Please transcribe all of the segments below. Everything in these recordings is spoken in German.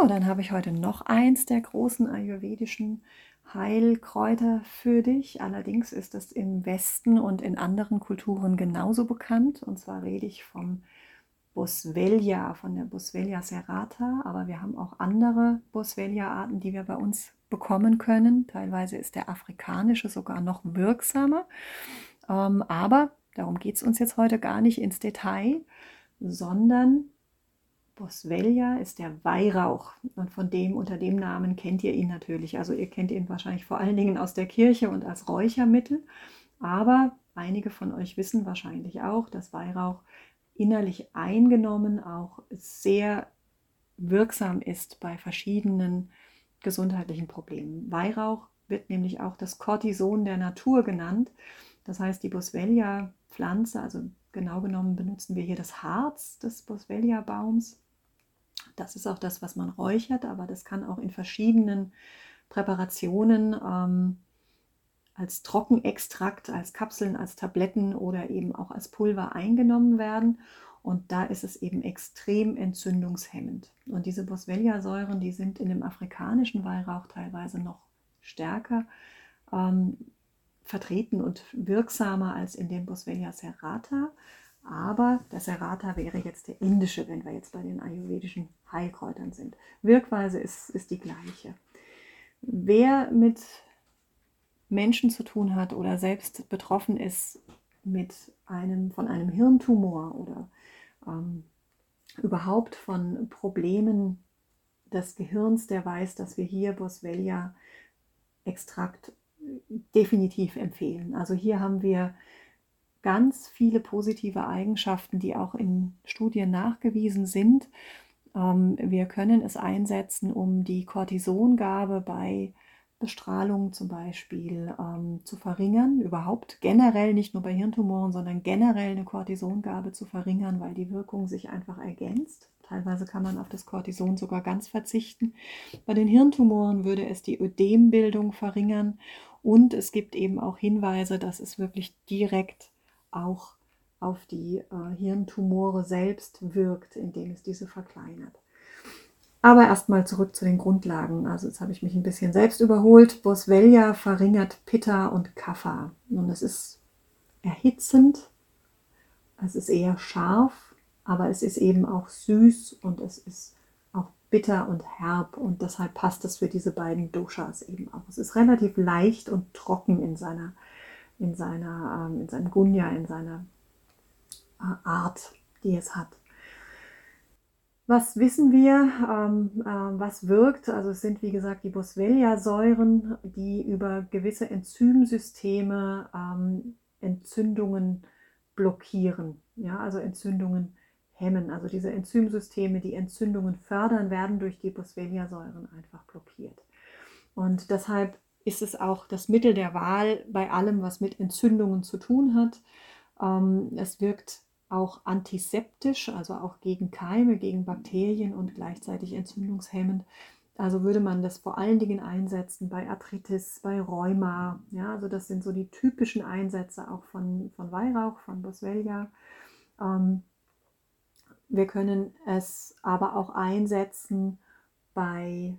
So, dann habe ich heute noch eins der großen ayurvedischen Heilkräuter für dich. Allerdings ist es im Westen und in anderen Kulturen genauso bekannt. Und zwar rede ich vom Boswellia, von der Boswellia serrata. Aber wir haben auch andere Boswellia-Arten, die wir bei uns bekommen können. Teilweise ist der afrikanische sogar noch wirksamer. Ähm, aber darum geht es uns jetzt heute gar nicht ins Detail, sondern Boswellia ist der Weihrauch und von dem unter dem Namen kennt ihr ihn natürlich. Also ihr kennt ihn wahrscheinlich vor allen Dingen aus der Kirche und als Räuchermittel, aber einige von euch wissen wahrscheinlich auch, dass Weihrauch innerlich eingenommen auch sehr wirksam ist bei verschiedenen gesundheitlichen Problemen. Weihrauch wird nämlich auch das Cortison der Natur genannt. Das heißt, die Boswellia-Pflanze, also genau genommen benutzen wir hier das Harz des Boswellia-Baums, das ist auch das, was man räuchert, aber das kann auch in verschiedenen Präparationen ähm, als Trockenextrakt, als Kapseln, als Tabletten oder eben auch als Pulver eingenommen werden. Und da ist es eben extrem entzündungshemmend. Und diese Boswellia-Säuren, die sind in dem afrikanischen Weihrauch teilweise noch stärker ähm, vertreten und wirksamer als in dem Boswellia serrata. Aber der Serrata wäre jetzt der indische, wenn wir jetzt bei den ayurvedischen Heilkräutern sind. Wirkweise ist, ist die gleiche. Wer mit Menschen zu tun hat oder selbst betroffen ist mit einem, von einem Hirntumor oder ähm, überhaupt von Problemen des Gehirns, der weiß, dass wir hier Boswellia Extrakt definitiv empfehlen. Also hier haben wir ganz viele positive Eigenschaften, die auch in Studien nachgewiesen sind. Ähm, wir können es einsetzen, um die Cortisongabe bei Bestrahlung zum Beispiel ähm, zu verringern, überhaupt generell nicht nur bei Hirntumoren, sondern generell eine Cortisongabe zu verringern, weil die Wirkung sich einfach ergänzt. Teilweise kann man auf das Cortison sogar ganz verzichten. Bei den Hirntumoren würde es die Ödembildung verringern und es gibt eben auch Hinweise, dass es wirklich direkt auch auf die äh, Hirntumore selbst wirkt, indem es diese verkleinert. Aber erstmal zurück zu den Grundlagen. Also jetzt habe ich mich ein bisschen selbst überholt. Boswellia verringert Pitta und Kapha. Und es ist erhitzend, es ist eher scharf, aber es ist eben auch süß und es ist auch bitter und herb und deshalb passt es für diese beiden Doshas eben auch. Es ist relativ leicht und trocken in seiner in, seiner, ähm, in seinem Gunja, in seiner äh, Art, die es hat. Was wissen wir, ähm, äh, was wirkt? Also es sind wie gesagt die Boswellia-Säuren, die über gewisse Enzymsysteme ähm, Entzündungen blockieren, ja, also Entzündungen hemmen. Also diese Enzymsysteme, die Entzündungen fördern, werden durch die Boswellia-Säuren einfach blockiert. Und deshalb ist es auch das Mittel der Wahl bei allem, was mit Entzündungen zu tun hat. Ähm, es wirkt auch antiseptisch, also auch gegen Keime, gegen Bakterien und gleichzeitig entzündungshemmend. Also würde man das vor allen Dingen einsetzen bei Arthritis, bei Rheuma. Ja, also das sind so die typischen Einsätze auch von, von Weihrauch, von Boswellia. Ähm, wir können es aber auch einsetzen bei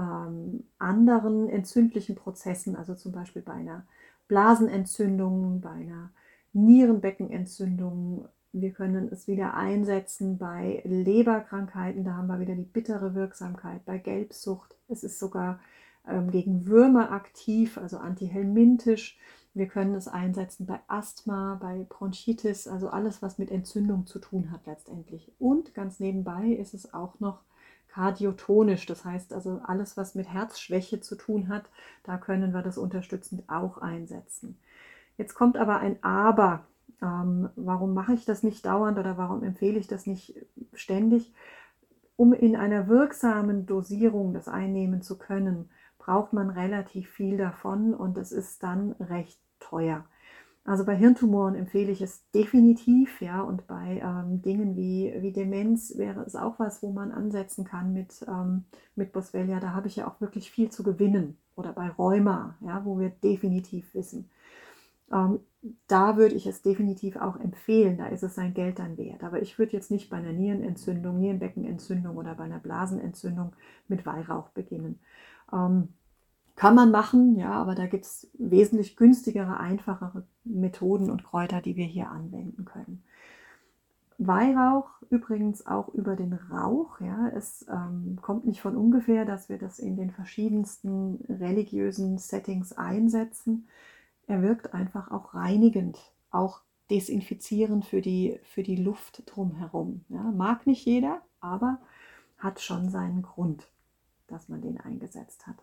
ähm, anderen entzündlichen Prozessen, also zum Beispiel bei einer Blasenentzündung, bei einer Nierenbeckenentzündung. Wir können es wieder einsetzen bei Leberkrankheiten, da haben wir wieder die bittere Wirksamkeit, bei Gelbsucht. Es ist sogar ähm, gegen Würmer aktiv, also antihelmintisch. Wir können es einsetzen bei Asthma, bei Bronchitis, also alles, was mit Entzündung zu tun hat letztendlich. Und ganz nebenbei ist es auch noch kardiotonisch, das heißt also alles, was mit Herzschwäche zu tun hat, da können wir das unterstützend auch einsetzen. Jetzt kommt aber ein Aber. Ähm, warum mache ich das nicht dauernd oder warum empfehle ich das nicht ständig. Um in einer wirksamen Dosierung das einnehmen zu können, braucht man relativ viel davon und es ist dann recht teuer. Also bei Hirntumoren empfehle ich es definitiv, ja, und bei ähm, Dingen wie, wie Demenz wäre es auch was, wo man ansetzen kann mit, ähm, mit Boswellia. Da habe ich ja auch wirklich viel zu gewinnen. Oder bei Rheuma, ja, wo wir definitiv wissen. Ähm, da würde ich es definitiv auch empfehlen, da ist es sein Geld dann wert. Aber ich würde jetzt nicht bei einer Nierenentzündung, Nierenbeckenentzündung oder bei einer Blasenentzündung mit Weihrauch beginnen. Ähm, kann man machen, ja, aber da gibt es wesentlich günstigere, einfachere Methoden und Kräuter, die wir hier anwenden können. Weihrauch übrigens auch über den Rauch. Ja, es ähm, kommt nicht von ungefähr, dass wir das in den verschiedensten religiösen Settings einsetzen. Er wirkt einfach auch reinigend, auch desinfizierend für die, für die Luft drumherum. Ja, mag nicht jeder, aber hat schon seinen Grund, dass man den eingesetzt hat.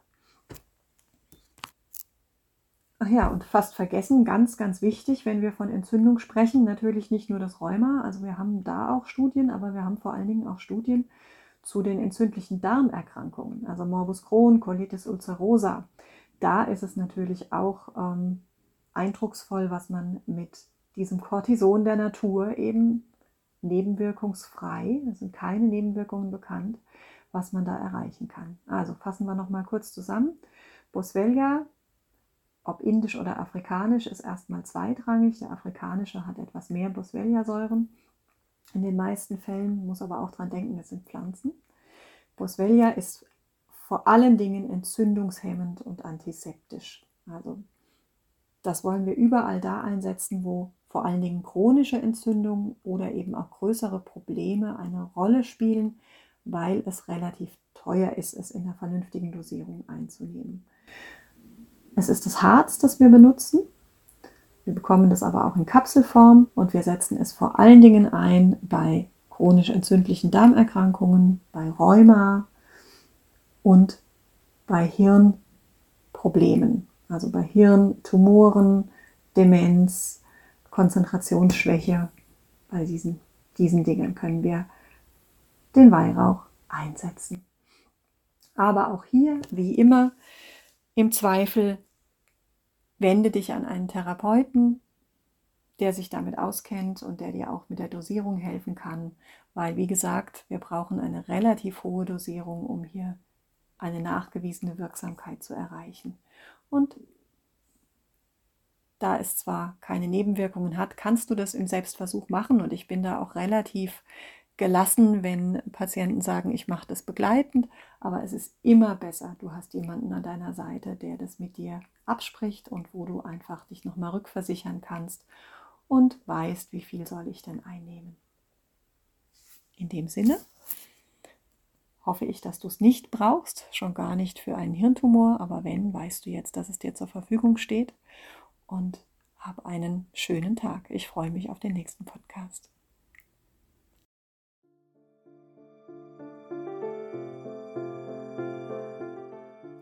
Ach ja, und fast vergessen, ganz, ganz wichtig, wenn wir von Entzündung sprechen, natürlich nicht nur das Rheuma, also wir haben da auch Studien, aber wir haben vor allen Dingen auch Studien zu den entzündlichen Darmerkrankungen, also Morbus Crohn, Colitis ulcerosa. Da ist es natürlich auch ähm, eindrucksvoll, was man mit diesem Cortison der Natur eben nebenwirkungsfrei, es sind keine Nebenwirkungen bekannt, was man da erreichen kann. Also fassen wir nochmal kurz zusammen. Boswellia ob indisch oder afrikanisch, ist erstmal zweitrangig. Der afrikanische hat etwas mehr Boswellia-Säuren. In den meisten Fällen muss aber auch daran denken, es sind Pflanzen. Boswellia ist vor allen Dingen entzündungshemmend und antiseptisch. Also das wollen wir überall da einsetzen, wo vor allen Dingen chronische Entzündungen oder eben auch größere Probleme eine Rolle spielen, weil es relativ teuer ist, es in einer vernünftigen Dosierung einzunehmen. Es ist das Harz, das wir benutzen. Wir bekommen das aber auch in Kapselform und wir setzen es vor allen Dingen ein bei chronisch entzündlichen Darmerkrankungen, bei Rheuma und bei Hirnproblemen, also bei Hirntumoren, Demenz, Konzentrationsschwäche. Bei diesen, diesen Dingen können wir den Weihrauch einsetzen. Aber auch hier, wie immer, im Zweifel wende dich an einen Therapeuten, der sich damit auskennt und der dir auch mit der Dosierung helfen kann, weil, wie gesagt, wir brauchen eine relativ hohe Dosierung, um hier eine nachgewiesene Wirksamkeit zu erreichen. Und da es zwar keine Nebenwirkungen hat, kannst du das im Selbstversuch machen. Und ich bin da auch relativ gelassen, wenn Patienten sagen, ich mache das begleitend, aber es ist immer besser, du hast jemanden an deiner Seite, der das mit dir abspricht und wo du einfach dich nochmal rückversichern kannst und weißt, wie viel soll ich denn einnehmen. In dem Sinne hoffe ich, dass du es nicht brauchst, schon gar nicht für einen Hirntumor, aber wenn, weißt du jetzt, dass es dir zur Verfügung steht und hab einen schönen Tag. Ich freue mich auf den nächsten Podcast.